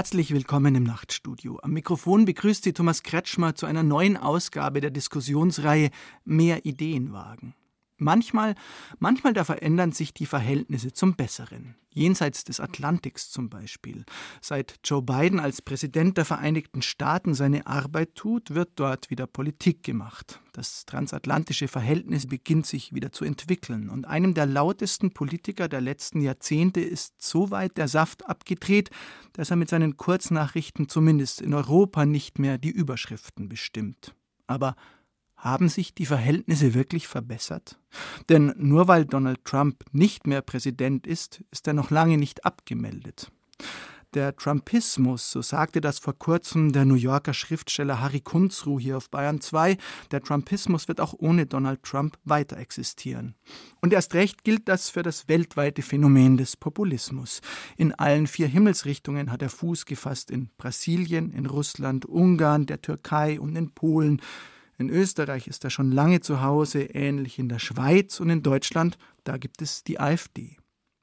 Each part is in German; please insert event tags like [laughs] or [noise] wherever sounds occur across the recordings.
Herzlich willkommen im Nachtstudio. Am Mikrofon begrüßt Sie Thomas Kretschmer zu einer neuen Ausgabe der Diskussionsreihe Mehr Ideen wagen. Manchmal, manchmal da verändern sich die Verhältnisse zum Besseren. Jenseits des Atlantiks zum Beispiel. Seit Joe Biden als Präsident der Vereinigten Staaten seine Arbeit tut, wird dort wieder Politik gemacht. Das transatlantische Verhältnis beginnt sich wieder zu entwickeln. Und einem der lautesten Politiker der letzten Jahrzehnte ist so weit der Saft abgedreht, dass er mit seinen Kurznachrichten zumindest in Europa nicht mehr die Überschriften bestimmt. Aber haben sich die Verhältnisse wirklich verbessert? Denn nur weil Donald Trump nicht mehr Präsident ist, ist er noch lange nicht abgemeldet. Der Trumpismus, so sagte das vor kurzem der New Yorker Schriftsteller Harry Kunzruh hier auf Bayern 2, der Trumpismus wird auch ohne Donald Trump weiter existieren. Und erst recht gilt das für das weltweite Phänomen des Populismus. In allen vier Himmelsrichtungen hat er Fuß gefasst in Brasilien, in Russland, Ungarn, der Türkei und in Polen. In Österreich ist er schon lange zu Hause, ähnlich in der Schweiz und in Deutschland, da gibt es die AfD.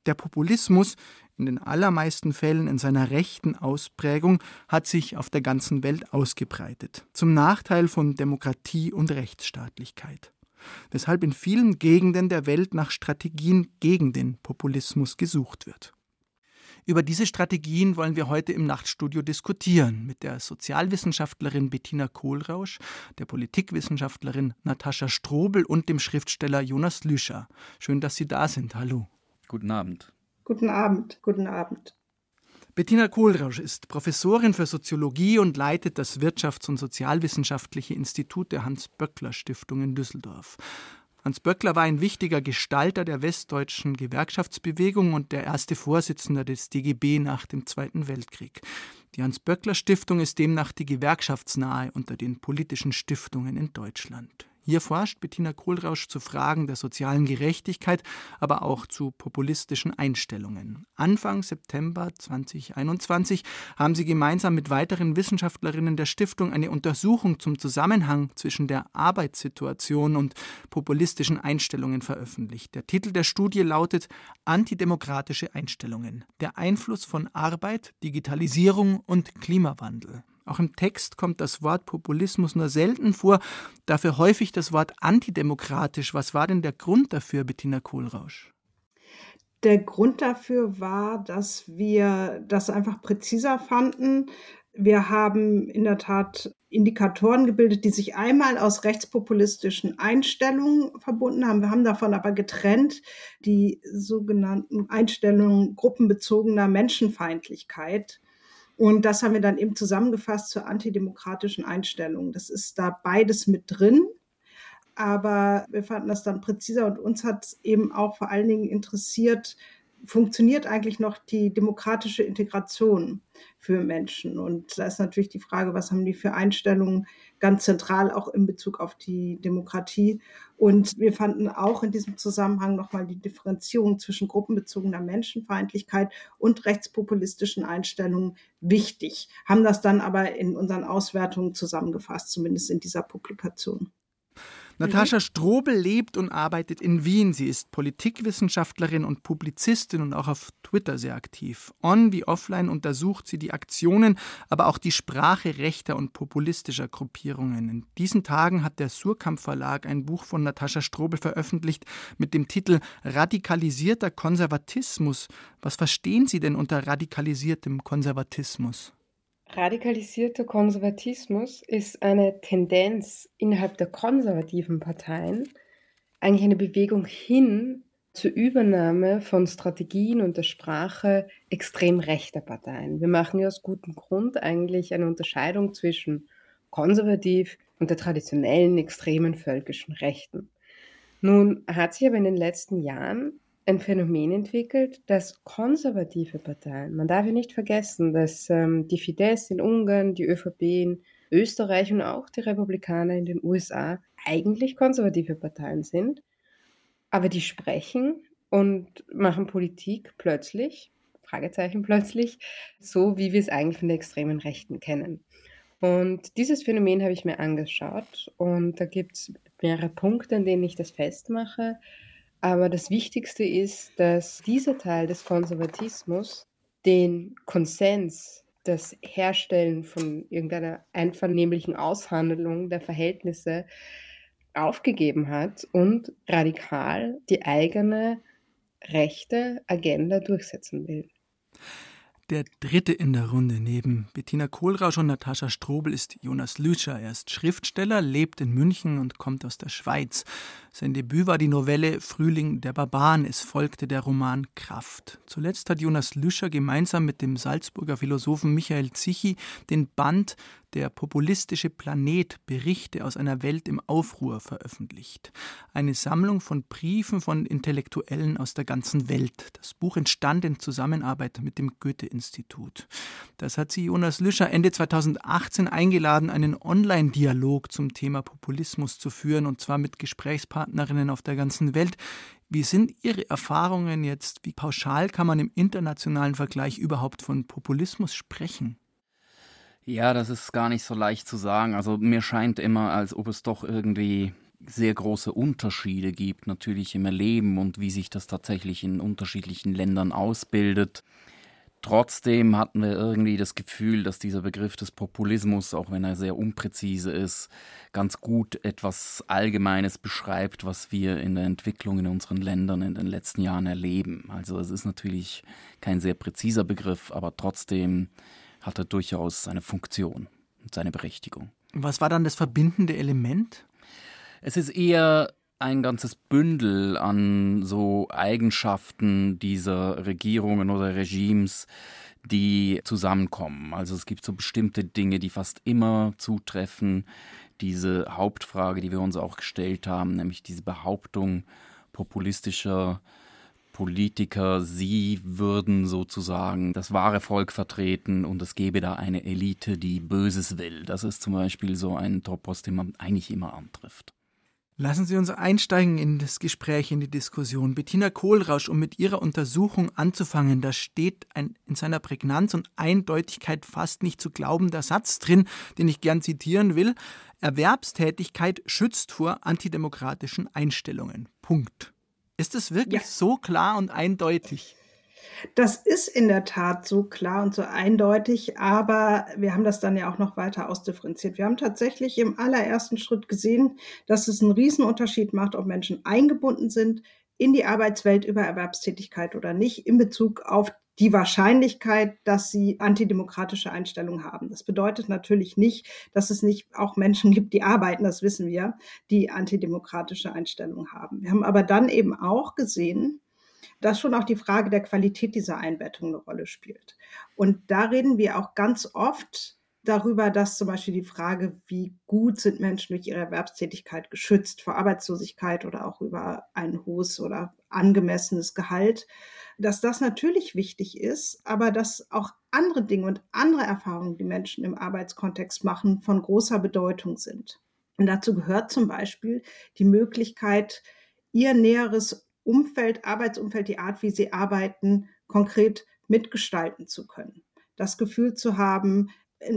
Der Populismus, in den allermeisten Fällen in seiner rechten Ausprägung, hat sich auf der ganzen Welt ausgebreitet, zum Nachteil von Demokratie und Rechtsstaatlichkeit. Weshalb in vielen Gegenden der Welt nach Strategien gegen den Populismus gesucht wird. Über diese Strategien wollen wir heute im Nachtstudio diskutieren mit der Sozialwissenschaftlerin Bettina Kohlrausch, der Politikwissenschaftlerin Natascha Strobel und dem Schriftsteller Jonas Lüscher. Schön, dass Sie da sind. Hallo. Guten Abend. Guten Abend. Guten Abend. Bettina Kohlrausch ist Professorin für Soziologie und leitet das Wirtschafts- und Sozialwissenschaftliche Institut der Hans-Böckler-Stiftung in Düsseldorf. Hans Böckler war ein wichtiger Gestalter der westdeutschen Gewerkschaftsbewegung und der erste Vorsitzende des DGB nach dem Zweiten Weltkrieg. Die Hans-Böckler-Stiftung ist demnach die gewerkschaftsnahe unter den politischen Stiftungen in Deutschland. Hier forscht Bettina Kohlrausch zu Fragen der sozialen Gerechtigkeit, aber auch zu populistischen Einstellungen. Anfang September 2021 haben sie gemeinsam mit weiteren Wissenschaftlerinnen der Stiftung eine Untersuchung zum Zusammenhang zwischen der Arbeitssituation und populistischen Einstellungen veröffentlicht. Der Titel der Studie lautet Antidemokratische Einstellungen. Der Einfluss von Arbeit, Digitalisierung und Klimawandel. Auch im Text kommt das Wort Populismus nur selten vor, dafür häufig das Wort antidemokratisch. Was war denn der Grund dafür, Bettina Kohlrausch? Der Grund dafür war, dass wir das einfach präziser fanden. Wir haben in der Tat Indikatoren gebildet, die sich einmal aus rechtspopulistischen Einstellungen verbunden haben. Wir haben davon aber getrennt die sogenannten Einstellungen gruppenbezogener Menschenfeindlichkeit und das haben wir dann eben zusammengefasst zur antidemokratischen Einstellung. Das ist da beides mit drin. Aber wir fanden das dann präziser und uns hat eben auch vor allen Dingen interessiert, funktioniert eigentlich noch die demokratische Integration für Menschen? Und da ist natürlich die Frage, was haben die für Einstellungen ganz zentral auch in Bezug auf die Demokratie? Und wir fanden auch in diesem Zusammenhang nochmal die Differenzierung zwischen gruppenbezogener Menschenfeindlichkeit und rechtspopulistischen Einstellungen wichtig, haben das dann aber in unseren Auswertungen zusammengefasst, zumindest in dieser Publikation. Natascha Strobel lebt und arbeitet in Wien. Sie ist Politikwissenschaftlerin und Publizistin und auch auf Twitter sehr aktiv. On wie offline untersucht sie die Aktionen, aber auch die Sprache rechter und populistischer Gruppierungen. In diesen Tagen hat der Surkamp Verlag ein Buch von Natascha Strobel veröffentlicht mit dem Titel Radikalisierter Konservatismus. Was verstehen Sie denn unter radikalisiertem Konservatismus? Radikalisierter Konservatismus ist eine Tendenz innerhalb der konservativen Parteien, eigentlich eine Bewegung hin zur Übernahme von Strategien und der Sprache extrem rechter Parteien. Wir machen ja aus gutem Grund eigentlich eine Unterscheidung zwischen konservativ und der traditionellen extremen völkischen Rechten. Nun hat sich aber in den letzten Jahren ein Phänomen entwickelt, dass konservative Parteien, man darf ja nicht vergessen, dass ähm, die Fidesz in Ungarn, die ÖVP in Österreich und auch die Republikaner in den USA eigentlich konservative Parteien sind, aber die sprechen und machen Politik plötzlich, Fragezeichen plötzlich, so wie wir es eigentlich von der extremen Rechten kennen. Und dieses Phänomen habe ich mir angeschaut und da gibt es mehrere Punkte, an denen ich das festmache. Aber das Wichtigste ist, dass dieser Teil des Konservatismus den Konsens, das Herstellen von irgendeiner einvernehmlichen Aushandlung der Verhältnisse aufgegeben hat und radikal die eigene rechte Agenda durchsetzen will. Der dritte in der Runde neben Bettina Kohlrausch und Natascha Strobel ist Jonas Lüscher. Er ist Schriftsteller, lebt in München und kommt aus der Schweiz. Sein Debüt war die Novelle Frühling der Barbaren. Es folgte der Roman Kraft. Zuletzt hat Jonas Lüscher gemeinsam mit dem Salzburger Philosophen Michael Zichi den Band der populistische Planet Berichte aus einer Welt im Aufruhr veröffentlicht. Eine Sammlung von Briefen von Intellektuellen aus der ganzen Welt. Das Buch entstand in Zusammenarbeit mit dem Goethe-Institut. Das hat sie Jonas Lüscher Ende 2018 eingeladen, einen Online-Dialog zum Thema Populismus zu führen, und zwar mit Gesprächspartnerinnen auf der ganzen Welt. Wie sind Ihre Erfahrungen jetzt? Wie pauschal kann man im internationalen Vergleich überhaupt von Populismus sprechen? Ja, das ist gar nicht so leicht zu sagen. Also mir scheint immer, als ob es doch irgendwie sehr große Unterschiede gibt, natürlich im Erleben und wie sich das tatsächlich in unterschiedlichen Ländern ausbildet. Trotzdem hatten wir irgendwie das Gefühl, dass dieser Begriff des Populismus, auch wenn er sehr unpräzise ist, ganz gut etwas Allgemeines beschreibt, was wir in der Entwicklung in unseren Ländern in den letzten Jahren erleben. Also es ist natürlich kein sehr präziser Begriff, aber trotzdem hat er durchaus seine Funktion und seine Berechtigung. Was war dann das verbindende Element? Es ist eher ein ganzes Bündel an so Eigenschaften dieser Regierungen oder Regimes, die zusammenkommen. Also es gibt so bestimmte Dinge, die fast immer zutreffen. Diese Hauptfrage, die wir uns auch gestellt haben, nämlich diese Behauptung populistischer Politiker, sie würden sozusagen das wahre Volk vertreten und es gäbe da eine Elite, die Böses will. Das ist zum Beispiel so ein Topos, den man eigentlich immer antrifft. Lassen Sie uns einsteigen in das Gespräch, in die Diskussion. Bettina Kohlrausch, um mit Ihrer Untersuchung anzufangen, da steht ein, in seiner Prägnanz und Eindeutigkeit fast nicht zu glaubender Satz drin, den ich gern zitieren will. Erwerbstätigkeit schützt vor antidemokratischen Einstellungen. Punkt. Ist es wirklich ja. so klar und eindeutig? Das ist in der Tat so klar und so eindeutig, aber wir haben das dann ja auch noch weiter ausdifferenziert. Wir haben tatsächlich im allerersten Schritt gesehen, dass es einen Riesenunterschied macht, ob Menschen eingebunden sind in die Arbeitswelt über Erwerbstätigkeit oder nicht in Bezug auf die Wahrscheinlichkeit, dass sie antidemokratische Einstellungen haben. Das bedeutet natürlich nicht, dass es nicht auch Menschen gibt, die arbeiten, das wissen wir, die antidemokratische Einstellungen haben. Wir haben aber dann eben auch gesehen, dass schon auch die Frage der Qualität dieser Einbettung eine Rolle spielt. Und da reden wir auch ganz oft darüber, dass zum Beispiel die Frage, wie gut sind Menschen durch ihre Erwerbstätigkeit geschützt vor Arbeitslosigkeit oder auch über ein hohes oder angemessenes Gehalt, dass das natürlich wichtig ist, aber dass auch andere Dinge und andere Erfahrungen, die Menschen im Arbeitskontext machen, von großer Bedeutung sind. Und dazu gehört zum Beispiel die Möglichkeit, ihr näheres Umfeld, Arbeitsumfeld, die Art, wie sie arbeiten, konkret mitgestalten zu können. Das Gefühl zu haben,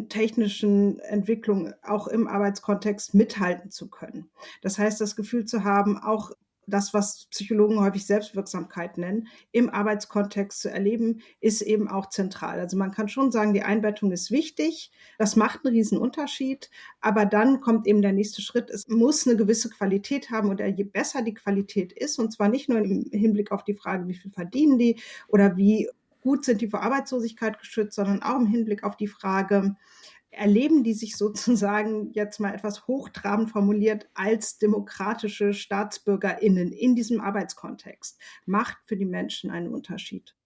technischen Entwicklungen auch im Arbeitskontext mithalten zu können. Das heißt, das Gefühl zu haben, auch das, was Psychologen häufig Selbstwirksamkeit nennen, im Arbeitskontext zu erleben, ist eben auch zentral. Also man kann schon sagen, die Einbettung ist wichtig. Das macht einen riesen Unterschied. Aber dann kommt eben der nächste Schritt. Es muss eine gewisse Qualität haben. Und je besser die Qualität ist, und zwar nicht nur im Hinblick auf die Frage, wie viel verdienen die oder wie gut sind die vor Arbeitslosigkeit geschützt, sondern auch im Hinblick auf die Frage, erleben die sich sozusagen jetzt mal etwas hochtrabend formuliert als demokratische Staatsbürgerinnen in diesem Arbeitskontext, macht für die Menschen einen Unterschied.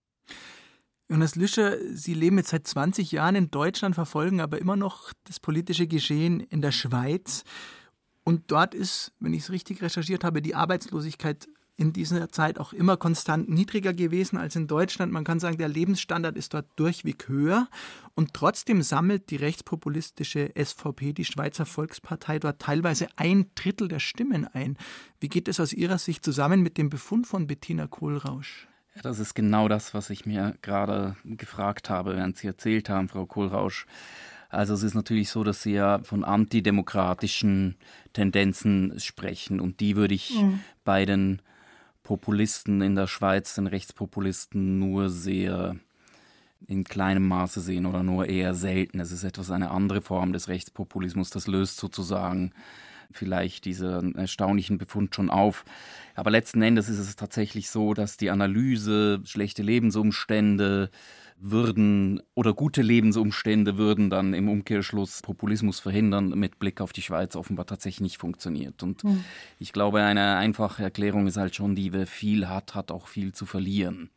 Jonas Lüscher, Sie leben jetzt seit 20 Jahren in Deutschland, verfolgen aber immer noch das politische Geschehen in der Schweiz. Und dort ist, wenn ich es richtig recherchiert habe, die Arbeitslosigkeit in dieser Zeit auch immer konstant niedriger gewesen als in Deutschland. Man kann sagen, der Lebensstandard ist dort durchweg höher. Und trotzdem sammelt die rechtspopulistische SVP, die Schweizer Volkspartei, dort teilweise ein Drittel der Stimmen ein. Wie geht es aus Ihrer Sicht zusammen mit dem Befund von Bettina Kohlrausch? Ja, das ist genau das, was ich mir gerade gefragt habe, während Sie erzählt haben, Frau Kohlrausch. Also es ist natürlich so, dass Sie ja von antidemokratischen Tendenzen sprechen und die würde ich mhm. bei den Populisten in der Schweiz, den Rechtspopulisten, nur sehr in kleinem Maße sehen oder nur eher selten. Es ist etwas eine andere Form des Rechtspopulismus. Das löst sozusagen vielleicht diesen erstaunlichen Befund schon auf. Aber letzten Endes ist es tatsächlich so, dass die Analyse, schlechte Lebensumstände, würden oder gute Lebensumstände würden dann im Umkehrschluss Populismus verhindern, mit Blick auf die Schweiz offenbar tatsächlich nicht funktioniert. Und mhm. ich glaube, eine einfache Erklärung ist halt schon die, wer viel hat, hat auch viel zu verlieren.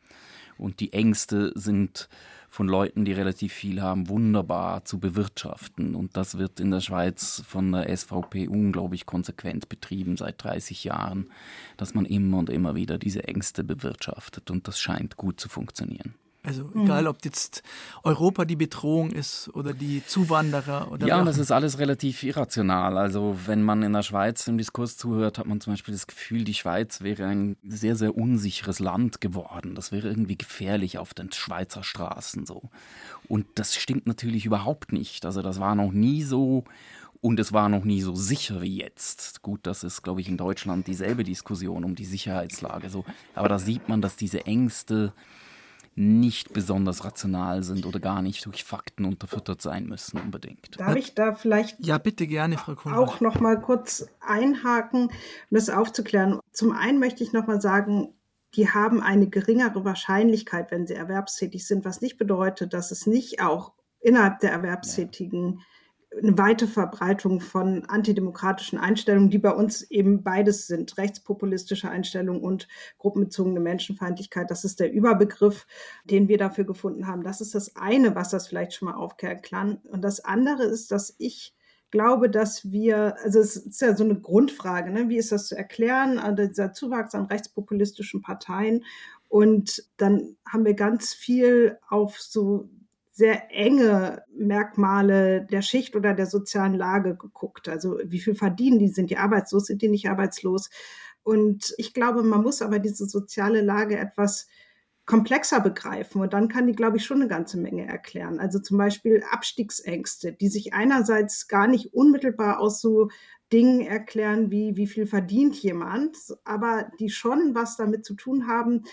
Und die Ängste sind von Leuten, die relativ viel haben, wunderbar zu bewirtschaften. Und das wird in der Schweiz von der SVP unglaublich konsequent betrieben seit 30 Jahren, dass man immer und immer wieder diese Ängste bewirtschaftet. Und das scheint gut zu funktionieren. Also mhm. egal, ob jetzt Europa die Bedrohung ist oder die Zuwanderer oder. Ja, und das ist alles relativ irrational. Also wenn man in der Schweiz im Diskurs zuhört, hat man zum Beispiel das Gefühl, die Schweiz wäre ein sehr, sehr unsicheres Land geworden. Das wäre irgendwie gefährlich auf den Schweizer Straßen so. Und das stimmt natürlich überhaupt nicht. Also das war noch nie so. Und es war noch nie so sicher wie jetzt. Gut, das ist, glaube ich, in Deutschland dieselbe Diskussion um die Sicherheitslage so. Aber da sieht man, dass diese Ängste nicht besonders rational sind oder gar nicht durch Fakten unterfüttert sein müssen unbedingt. Darf ich da vielleicht ja bitte gerne, Frau auch noch mal kurz einhaken, um das aufzuklären. Zum einen möchte ich noch mal sagen, die haben eine geringere Wahrscheinlichkeit, wenn sie erwerbstätig sind, was nicht bedeutet, dass es nicht auch innerhalb der Erwerbstätigen ja eine weite Verbreitung von antidemokratischen Einstellungen, die bei uns eben beides sind, rechtspopulistische Einstellungen und gruppenbezogene Menschenfeindlichkeit. Das ist der Überbegriff, den wir dafür gefunden haben. Das ist das eine, was das vielleicht schon mal aufklären kann. Und das andere ist, dass ich glaube, dass wir, also es ist ja so eine Grundfrage, ne? wie ist das zu erklären, also dieser Zuwachs an rechtspopulistischen Parteien. Und dann haben wir ganz viel auf so sehr enge Merkmale der Schicht oder der sozialen Lage geguckt. Also wie viel verdienen die? Sind die arbeitslos? Sind die nicht arbeitslos? Und ich glaube, man muss aber diese soziale Lage etwas komplexer begreifen. Und dann kann die, glaube ich, schon eine ganze Menge erklären. Also zum Beispiel Abstiegsängste, die sich einerseits gar nicht unmittelbar aus so Dingen erklären, wie wie viel verdient jemand, aber die schon was damit zu tun haben,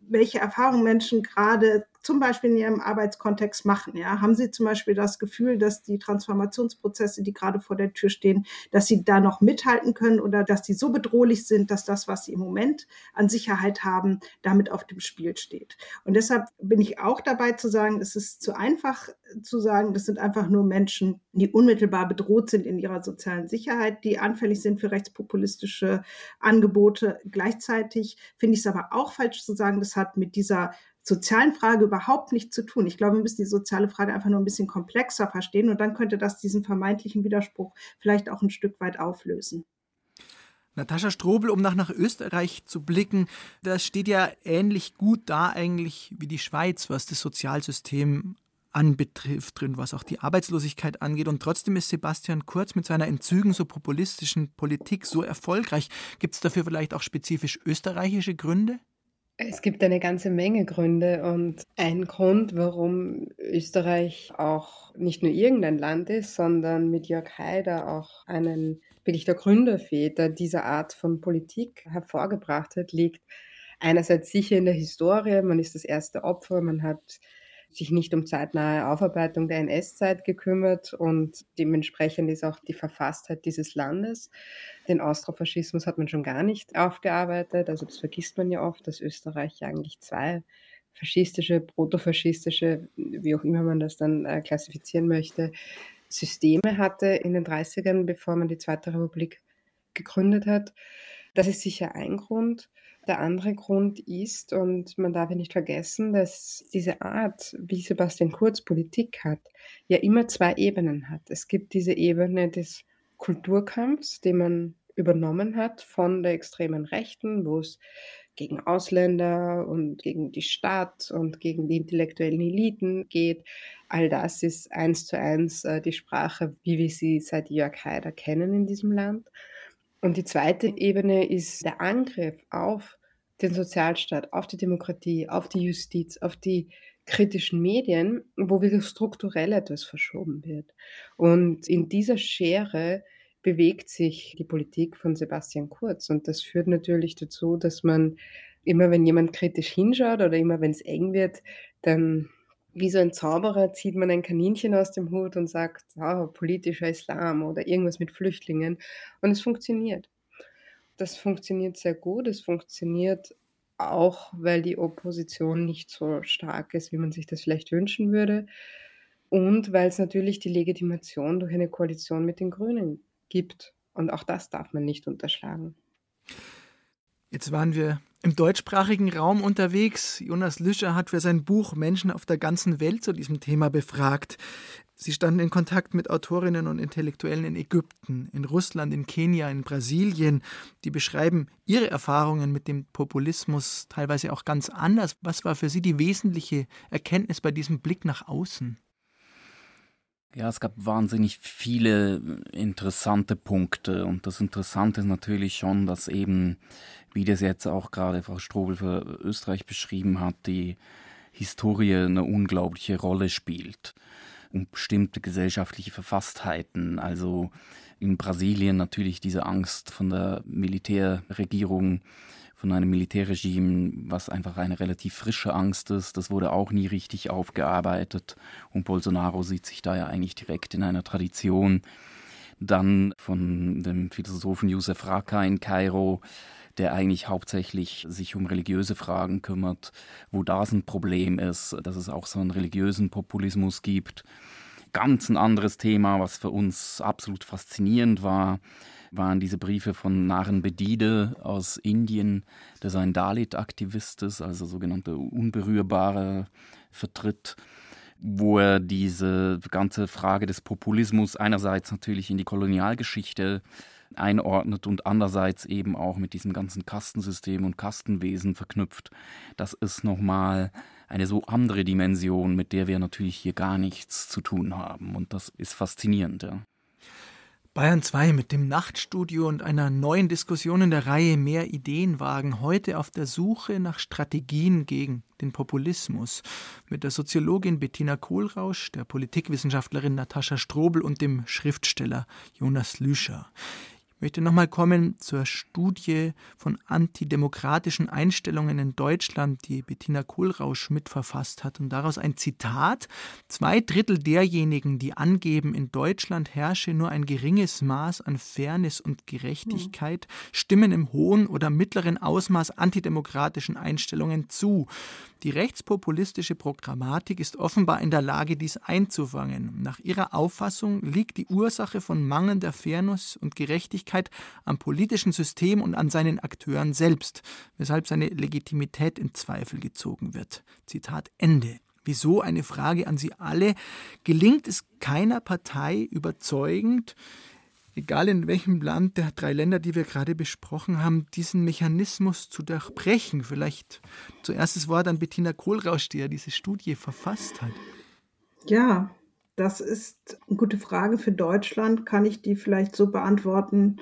welche Erfahrungen Menschen gerade zum Beispiel in ihrem Arbeitskontext machen. Ja? Haben Sie zum Beispiel das Gefühl, dass die Transformationsprozesse, die gerade vor der Tür stehen, dass Sie da noch mithalten können oder dass die so bedrohlich sind, dass das, was Sie im Moment an Sicherheit haben, damit auf dem Spiel steht? Und deshalb bin ich auch dabei zu sagen, es ist zu einfach zu sagen, das sind einfach nur Menschen, die unmittelbar bedroht sind in ihrer sozialen Sicherheit, die anfällig sind für rechtspopulistische Angebote. Gleichzeitig finde ich es aber auch falsch zu sagen, das hat mit dieser sozialen Frage überhaupt nichts zu tun. Ich glaube, wir müssen die soziale Frage einfach nur ein bisschen komplexer verstehen und dann könnte das diesen vermeintlichen Widerspruch vielleicht auch ein Stück weit auflösen. Natascha Strobel, um nach, nach Österreich zu blicken, das steht ja ähnlich gut da eigentlich wie die Schweiz, was das Sozialsystem anbetrifft und was auch die Arbeitslosigkeit angeht. Und trotzdem ist Sebastian Kurz mit seiner Entzügen so populistischen Politik so erfolgreich. Gibt es dafür vielleicht auch spezifisch österreichische Gründe? Es gibt eine ganze Menge Gründe und ein Grund, warum Österreich auch nicht nur irgendein Land ist, sondern mit Jörg Haider auch einen wirklich der Gründerväter dieser Art von Politik hervorgebracht hat, liegt einerseits sicher in der Historie. Man ist das erste Opfer, man hat sich nicht um zeitnahe Aufarbeitung der NS-Zeit gekümmert und dementsprechend ist auch die Verfasstheit dieses Landes. Den Austrofaschismus hat man schon gar nicht aufgearbeitet, also das vergisst man ja oft, dass Österreich eigentlich zwei faschistische, protofaschistische, wie auch immer man das dann äh, klassifizieren möchte, Systeme hatte in den 30ern, bevor man die Zweite Republik gegründet hat. Das ist sicher ein Grund. Der andere Grund ist, und man darf ja nicht vergessen, dass diese Art, wie Sebastian Kurz Politik hat, ja immer zwei Ebenen hat. Es gibt diese Ebene des Kulturkampfs, den man übernommen hat von der extremen Rechten, wo es gegen Ausländer und gegen die Stadt und gegen die intellektuellen Eliten geht. All das ist eins zu eins äh, die Sprache, wie wir sie seit Jörg Haider kennen in diesem Land. Und die zweite Ebene ist der Angriff auf den Sozialstaat, auf die Demokratie, auf die Justiz, auf die kritischen Medien, wo wirklich strukturell etwas verschoben wird. Und in dieser Schere bewegt sich die Politik von Sebastian Kurz. Und das führt natürlich dazu, dass man immer, wenn jemand kritisch hinschaut oder immer, wenn es eng wird, dann wie so ein Zauberer zieht man ein Kaninchen aus dem Hut und sagt, oh, politischer Islam oder irgendwas mit Flüchtlingen. Und es funktioniert. Das funktioniert sehr gut. Es funktioniert auch, weil die Opposition nicht so stark ist, wie man sich das vielleicht wünschen würde. Und weil es natürlich die Legitimation durch eine Koalition mit den Grünen gibt. Und auch das darf man nicht unterschlagen. Jetzt waren wir im deutschsprachigen Raum unterwegs. Jonas Lüscher hat für sein Buch Menschen auf der ganzen Welt zu diesem Thema befragt. Sie standen in Kontakt mit Autorinnen und Intellektuellen in Ägypten, in Russland, in Kenia, in Brasilien. Die beschreiben ihre Erfahrungen mit dem Populismus teilweise auch ganz anders. Was war für Sie die wesentliche Erkenntnis bei diesem Blick nach außen? Ja, es gab wahnsinnig viele interessante Punkte. Und das Interessante ist natürlich schon, dass eben, wie das jetzt auch gerade Frau Strobel für Österreich beschrieben hat, die Historie eine unglaubliche Rolle spielt. Und bestimmte gesellschaftliche Verfasstheiten. Also in Brasilien natürlich diese Angst von der Militärregierung von einem Militärregime, was einfach eine relativ frische Angst ist. Das wurde auch nie richtig aufgearbeitet. Und Bolsonaro sieht sich da ja eigentlich direkt in einer Tradition. Dann von dem Philosophen Josef Raka in Kairo, der eigentlich hauptsächlich sich um religiöse Fragen kümmert, wo das ein Problem ist, dass es auch so einen religiösen Populismus gibt. Ganz ein anderes Thema, was für uns absolut faszinierend war, waren diese Briefe von Naren Bedide aus Indien, der so ein Dalit-Aktivist ist, also sogenannte Unberührbare vertritt, wo er diese ganze Frage des Populismus einerseits natürlich in die Kolonialgeschichte einordnet und andererseits eben auch mit diesem ganzen Kastensystem und Kastenwesen verknüpft. Das ist nochmal eine so andere Dimension, mit der wir natürlich hier gar nichts zu tun haben. Und das ist faszinierend, ja. Bayern 2 mit dem Nachtstudio und einer neuen Diskussion in der Reihe Mehr Ideen wagen, heute auf der Suche nach Strategien gegen den Populismus. Mit der Soziologin Bettina Kohlrausch, der Politikwissenschaftlerin Natascha Strobel und dem Schriftsteller Jonas Lüscher möchte nochmal kommen zur Studie von antidemokratischen Einstellungen in Deutschland, die Bettina Kohlrausch mitverfasst hat. Und daraus ein Zitat. Zwei Drittel derjenigen, die angeben, in Deutschland herrsche nur ein geringes Maß an Fairness und Gerechtigkeit, stimmen im hohen oder mittleren Ausmaß antidemokratischen Einstellungen zu. Die rechtspopulistische Programmatik ist offenbar in der Lage, dies einzufangen. Nach ihrer Auffassung liegt die Ursache von mangelnder Fairness und Gerechtigkeit am politischen System und an seinen Akteuren selbst, weshalb seine Legitimität in Zweifel gezogen wird. Zitat Ende. Wieso eine Frage an Sie alle? Gelingt es keiner Partei überzeugend, egal in welchem Land der drei Länder, die wir gerade besprochen haben, diesen Mechanismus zu durchbrechen. Vielleicht zuerst das Wort an Bettina Kohlrausch, die ja diese Studie verfasst hat. Ja, das ist eine gute Frage für Deutschland. Kann ich die vielleicht so beantworten,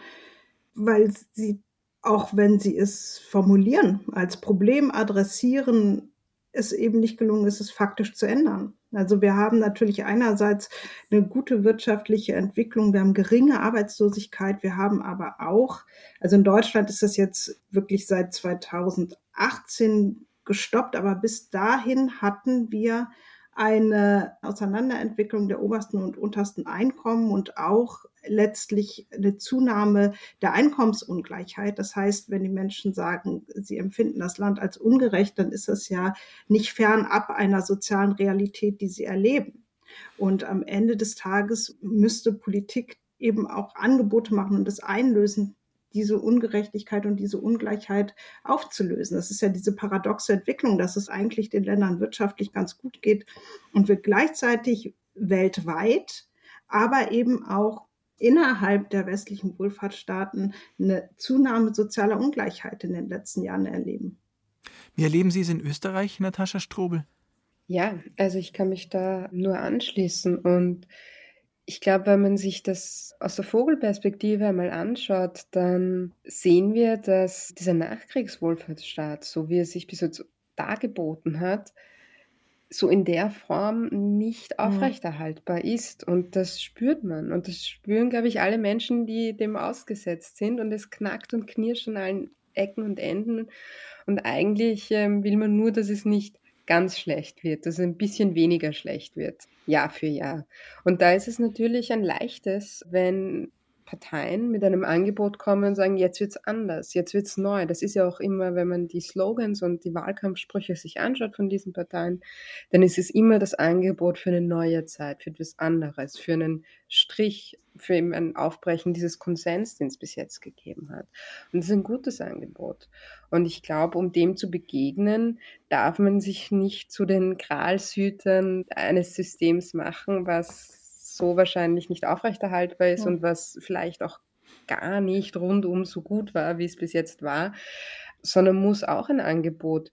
weil sie, auch wenn sie es formulieren, als Problem adressieren, es eben nicht gelungen ist, es faktisch zu ändern. Also wir haben natürlich einerseits eine gute wirtschaftliche Entwicklung, wir haben geringe Arbeitslosigkeit, wir haben aber auch, also in Deutschland ist das jetzt wirklich seit 2018 gestoppt, aber bis dahin hatten wir eine Auseinanderentwicklung der obersten und untersten Einkommen und auch letztlich eine Zunahme der Einkommensungleichheit. Das heißt, wenn die Menschen sagen, sie empfinden das Land als ungerecht, dann ist das ja nicht fernab einer sozialen Realität, die sie erleben. Und am Ende des Tages müsste Politik eben auch Angebote machen und das einlösen, diese Ungerechtigkeit und diese Ungleichheit aufzulösen. Das ist ja diese paradoxe Entwicklung, dass es eigentlich den Ländern wirtschaftlich ganz gut geht und wir gleichzeitig weltweit, aber eben auch innerhalb der westlichen Wohlfahrtsstaaten eine Zunahme sozialer Ungleichheit in den letzten Jahren erleben. Wie erleben Sie es in Österreich, Natascha Strobel? Ja, also ich kann mich da nur anschließen und ich glaube, wenn man sich das aus der Vogelperspektive einmal anschaut, dann sehen wir, dass dieser Nachkriegswohlfahrtsstaat, so wie er sich bis jetzt dargeboten hat, so in der Form nicht aufrechterhaltbar ist. Und das spürt man. Und das spüren, glaube ich, alle Menschen, die dem ausgesetzt sind. Und es knackt und knirscht an allen Ecken und Enden. Und eigentlich ähm, will man nur, dass es nicht ganz schlecht wird, dass es ein bisschen weniger schlecht wird, Jahr für Jahr. Und da ist es natürlich ein leichtes, wenn Parteien mit einem Angebot kommen und sagen, jetzt wird es anders, jetzt wird es neu. Das ist ja auch immer, wenn man die Slogans und die Wahlkampfsprüche sich anschaut von diesen Parteien, dann ist es immer das Angebot für eine neue Zeit, für etwas anderes, für einen Strich, für eben ein Aufbrechen dieses Konsens, den es bis jetzt gegeben hat. Und das ist ein gutes Angebot. Und ich glaube, um dem zu begegnen, darf man sich nicht zu den Gralshütern eines Systems machen, was so wahrscheinlich nicht aufrechterhaltbar ist ja. und was vielleicht auch gar nicht rundum so gut war, wie es bis jetzt war, sondern muss auch ein Angebot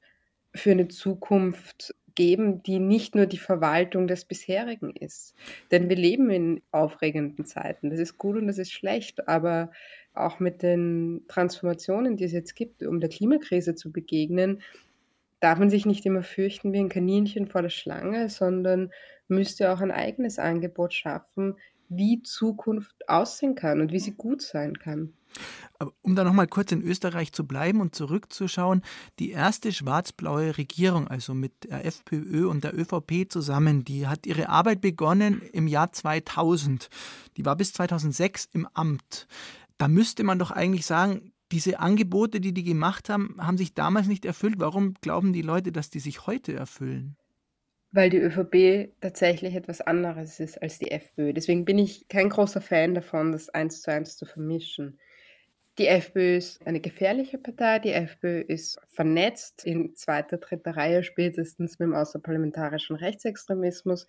für eine Zukunft geben, die nicht nur die Verwaltung des bisherigen ist. Denn wir leben in aufregenden Zeiten. Das ist gut und das ist schlecht, aber auch mit den Transformationen, die es jetzt gibt, um der Klimakrise zu begegnen, darf man sich nicht immer fürchten wie ein Kaninchen vor der Schlange, sondern müsste auch ein eigenes Angebot schaffen, wie Zukunft aussehen kann und wie sie gut sein kann. Um da nochmal kurz in Österreich zu bleiben und zurückzuschauen, die erste schwarz-blaue Regierung, also mit der FPÖ und der ÖVP zusammen, die hat ihre Arbeit begonnen im Jahr 2000. Die war bis 2006 im Amt. Da müsste man doch eigentlich sagen, diese Angebote, die die gemacht haben, haben sich damals nicht erfüllt. Warum glauben die Leute, dass die sich heute erfüllen? Weil die ÖVP tatsächlich etwas anderes ist als die FPÖ. Deswegen bin ich kein großer Fan davon, das eins zu eins zu vermischen. Die FPÖ ist eine gefährliche Partei. Die FPÖ ist vernetzt in zweiter, dritter Reihe spätestens mit dem außerparlamentarischen Rechtsextremismus.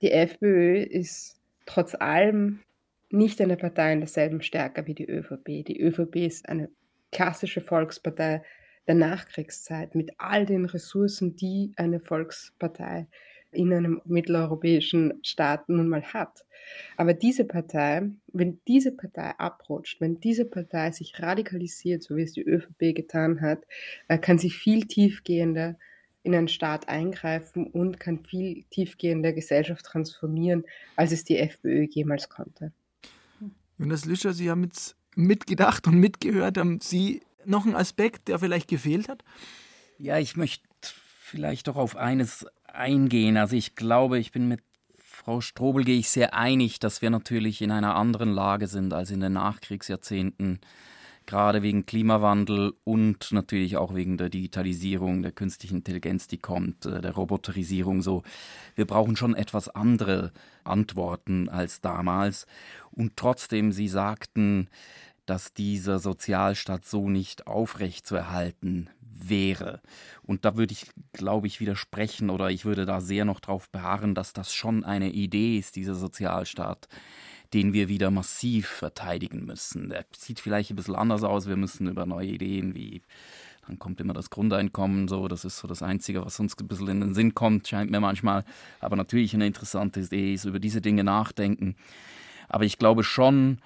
Die FPÖ ist trotz allem nicht eine Partei in derselben Stärke wie die ÖVP. Die ÖVP ist eine klassische Volkspartei der Nachkriegszeit mit all den Ressourcen, die eine Volkspartei in einem mitteleuropäischen Staat nun mal hat. Aber diese Partei, wenn diese Partei abrutscht, wenn diese Partei sich radikalisiert, so wie es die ÖVP getan hat, äh, kann sie viel tiefgehender in einen Staat eingreifen und kann viel tiefgehender Gesellschaft transformieren, als es die FPÖ jemals konnte. Jonas Lüscher, Sie haben jetzt mitgedacht und mitgehört. Haben Sie noch einen Aspekt, der vielleicht gefehlt hat? Ja, ich möchte vielleicht doch auf eines eingehen. Also ich glaube, ich bin mit Frau Strobel gehe ich sehr einig, dass wir natürlich in einer anderen Lage sind als in den Nachkriegsjahrzehnten gerade wegen Klimawandel und natürlich auch wegen der Digitalisierung, der künstlichen Intelligenz, die kommt, äh, der Roboterisierung so. Wir brauchen schon etwas andere Antworten als damals. Und trotzdem, Sie sagten, dass dieser Sozialstaat so nicht aufrechtzuerhalten wäre. Und da würde ich, glaube ich, widersprechen oder ich würde da sehr noch darauf beharren, dass das schon eine Idee ist, dieser Sozialstaat, den wir wieder massiv verteidigen müssen. Der sieht vielleicht ein bisschen anders aus. Wir müssen über neue Ideen wie dann kommt immer das Grundeinkommen, so, das ist so das Einzige, was uns ein bisschen in den Sinn kommt, scheint mir manchmal. Aber natürlich eine interessante Idee ist, über diese Dinge nachdenken. Aber ich glaube schon,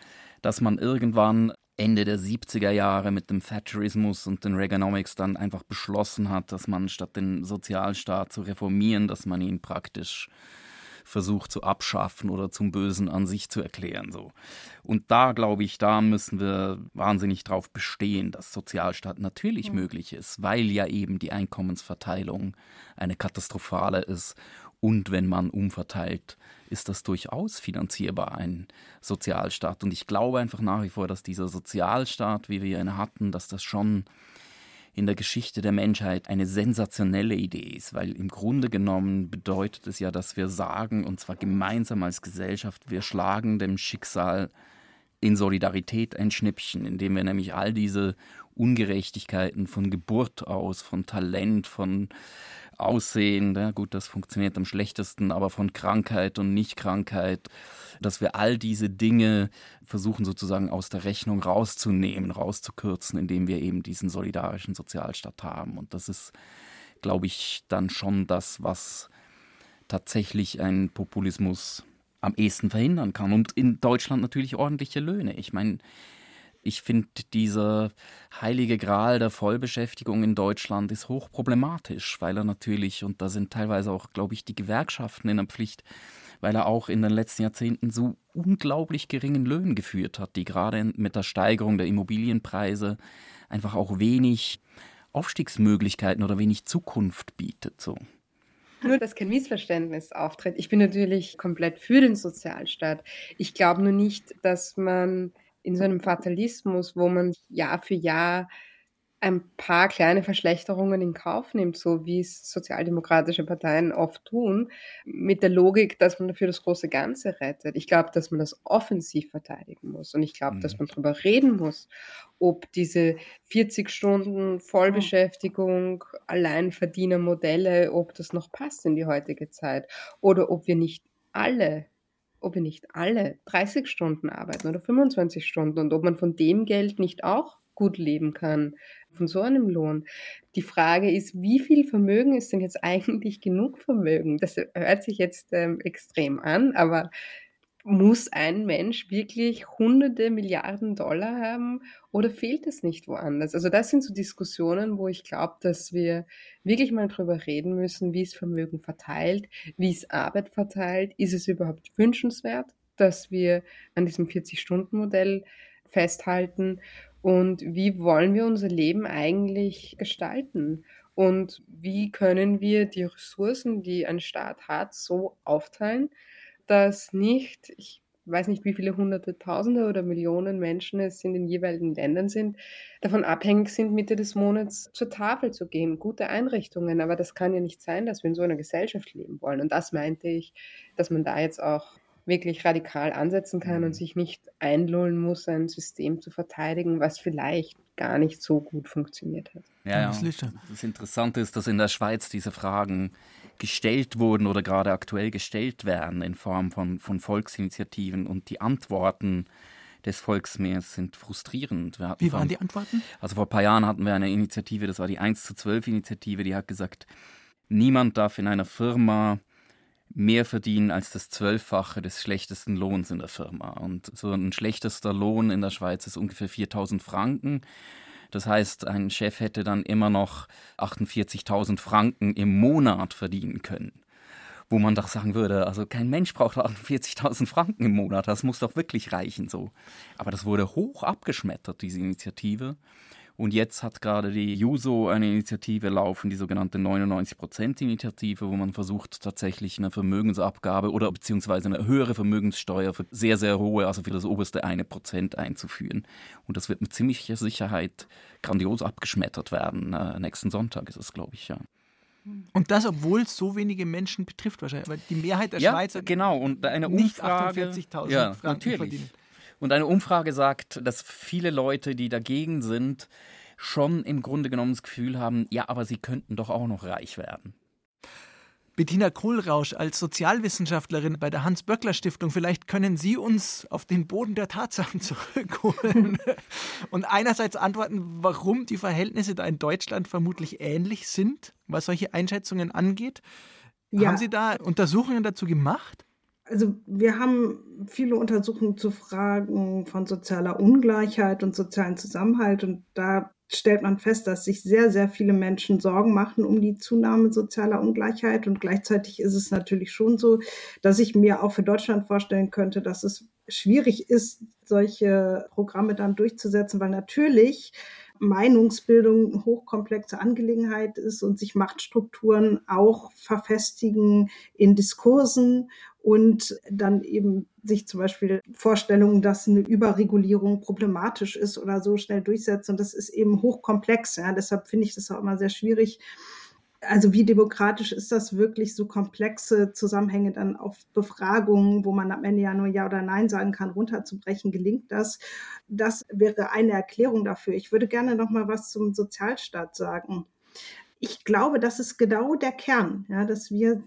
dass man irgendwann Ende der 70er Jahre mit dem Thatcherismus und den Reaganomics dann einfach beschlossen hat, dass man statt den Sozialstaat zu reformieren, dass man ihn praktisch versucht zu abschaffen oder zum Bösen an sich zu erklären. So. Und da glaube ich, da müssen wir wahnsinnig drauf bestehen, dass Sozialstaat natürlich mhm. möglich ist, weil ja eben die Einkommensverteilung eine katastrophale ist. Und wenn man umverteilt, ist das durchaus finanzierbar, ein Sozialstaat. Und ich glaube einfach nach wie vor, dass dieser Sozialstaat, wie wir ihn hatten, dass das schon in der Geschichte der Menschheit eine sensationelle Idee ist, weil im Grunde genommen bedeutet es ja, dass wir sagen, und zwar gemeinsam als Gesellschaft, wir schlagen dem Schicksal in Solidarität ein Schnippchen, indem wir nämlich all diese Ungerechtigkeiten von Geburt aus, von Talent, von Aussehen, ja gut, das funktioniert am schlechtesten, aber von Krankheit und Nichtkrankheit, dass wir all diese Dinge versuchen sozusagen aus der Rechnung rauszunehmen, rauszukürzen, indem wir eben diesen solidarischen Sozialstaat haben. Und das ist, glaube ich, dann schon das, was tatsächlich ein Populismus am ehesten verhindern kann. Und in Deutschland natürlich ordentliche Löhne. Ich meine, ich finde, dieser heilige Gral der Vollbeschäftigung in Deutschland ist hochproblematisch, weil er natürlich, und da sind teilweise auch, glaube ich, die Gewerkschaften in der Pflicht, weil er auch in den letzten Jahrzehnten zu unglaublich geringen Löhnen geführt hat, die gerade mit der Steigerung der Immobilienpreise einfach auch wenig Aufstiegsmöglichkeiten oder wenig Zukunft bietet. So. Nur, dass kein Missverständnis auftritt. Ich bin natürlich komplett für den Sozialstaat. Ich glaube nur nicht, dass man in so einem Fatalismus, wo man Jahr für Jahr ein paar kleine Verschlechterungen in Kauf nimmt, so wie es sozialdemokratische Parteien oft tun, mit der Logik, dass man dafür das große Ganze rettet. Ich glaube, dass man das offensiv verteidigen muss und ich glaube, mhm. dass man darüber reden muss, ob diese 40 Stunden Vollbeschäftigung, Alleinverdienermodelle, ob das noch passt in die heutige Zeit oder ob wir nicht alle ob wir nicht alle 30 Stunden arbeiten oder 25 Stunden und ob man von dem Geld nicht auch gut leben kann, von so einem Lohn. Die Frage ist, wie viel Vermögen ist denn jetzt [laughs] eigentlich genug Vermögen? Das hört sich jetzt ähm, extrem an, aber muss ein Mensch wirklich hunderte Milliarden Dollar haben oder fehlt es nicht woanders? Also das sind so Diskussionen, wo ich glaube, dass wir wirklich mal drüber reden müssen, wie es Vermögen verteilt, wie es Arbeit verteilt. Ist es überhaupt wünschenswert, dass wir an diesem 40-Stunden-Modell festhalten? Und wie wollen wir unser Leben eigentlich gestalten? Und wie können wir die Ressourcen, die ein Staat hat, so aufteilen, dass nicht, ich weiß nicht, wie viele hunderte, tausende oder Millionen Menschen es in den jeweiligen Ländern sind, davon abhängig sind, Mitte des Monats zur Tafel zu gehen. Gute Einrichtungen, aber das kann ja nicht sein, dass wir in so einer Gesellschaft leben wollen. Und das meinte ich, dass man da jetzt auch wirklich radikal ansetzen kann und mhm. sich nicht einlullen muss, ein System zu verteidigen, was vielleicht gar nicht so gut funktioniert hat. Ja, ja. Das Interessante ist, dass in der Schweiz diese Fragen gestellt wurden oder gerade aktuell gestellt werden in Form von, von Volksinitiativen und die Antworten des Volksmeers sind frustrierend. Wie waren die Antworten? Also vor ein paar Jahren hatten wir eine Initiative, das war die 1 zu 12 Initiative, die hat gesagt, niemand darf in einer Firma mehr verdienen als das Zwölffache des schlechtesten Lohns in der Firma. Und so ein schlechtester Lohn in der Schweiz ist ungefähr 4000 Franken. Das heißt, ein Chef hätte dann immer noch 48.000 Franken im Monat verdienen können. Wo man doch sagen würde, also kein Mensch braucht 48.000 Franken im Monat, das muss doch wirklich reichen so. Aber das wurde hoch abgeschmettert, diese Initiative. Und jetzt hat gerade die Juso eine Initiative laufen, die sogenannte 99%-Initiative, wo man versucht, tatsächlich eine Vermögensabgabe oder beziehungsweise eine höhere Vermögenssteuer für sehr, sehr hohe, also für das oberste eine Prozent einzuführen. Und das wird mit ziemlicher Sicherheit grandios abgeschmettert werden. Äh, nächsten Sonntag ist es, glaube ich, ja. Und das, obwohl es so wenige Menschen betrifft wahrscheinlich, weil die Mehrheit der ja, Schweizer genau und eine Umfrage, nicht 48.000 ja, Franken natürlich. verdienen. Und eine Umfrage sagt, dass viele Leute, die dagegen sind, schon im Grunde genommen das Gefühl haben, ja, aber sie könnten doch auch noch reich werden. Bettina Kohlrausch als Sozialwissenschaftlerin bei der Hans-Böckler-Stiftung, vielleicht können Sie uns auf den Boden der Tatsachen [laughs] zurückholen [laughs] und einerseits antworten, warum die Verhältnisse da in Deutschland vermutlich ähnlich sind, was solche Einschätzungen angeht. Ja. Haben Sie da Untersuchungen dazu gemacht? Also wir haben viele Untersuchungen zu Fragen von sozialer Ungleichheit und sozialen Zusammenhalt und da stellt man fest, dass sich sehr, sehr viele Menschen Sorgen machen um die Zunahme sozialer Ungleichheit. Und gleichzeitig ist es natürlich schon so, dass ich mir auch für Deutschland vorstellen könnte, dass es schwierig ist, solche Programme dann durchzusetzen, weil natürlich Meinungsbildung eine hochkomplexe Angelegenheit ist und sich Machtstrukturen auch verfestigen in Diskursen und dann eben sich zum Beispiel Vorstellungen, dass eine Überregulierung problematisch ist oder so schnell durchsetzen. Und das ist eben hochkomplex. Ja. Deshalb finde ich das auch immer sehr schwierig, also wie demokratisch ist das wirklich, so komplexe Zusammenhänge dann auf Befragungen, wo man am Ende ja nur Ja oder Nein sagen kann, runterzubrechen? Gelingt das? Das wäre eine Erklärung dafür. Ich würde gerne noch mal was zum Sozialstaat sagen. Ich glaube, das ist genau der Kern, ja, dass wir,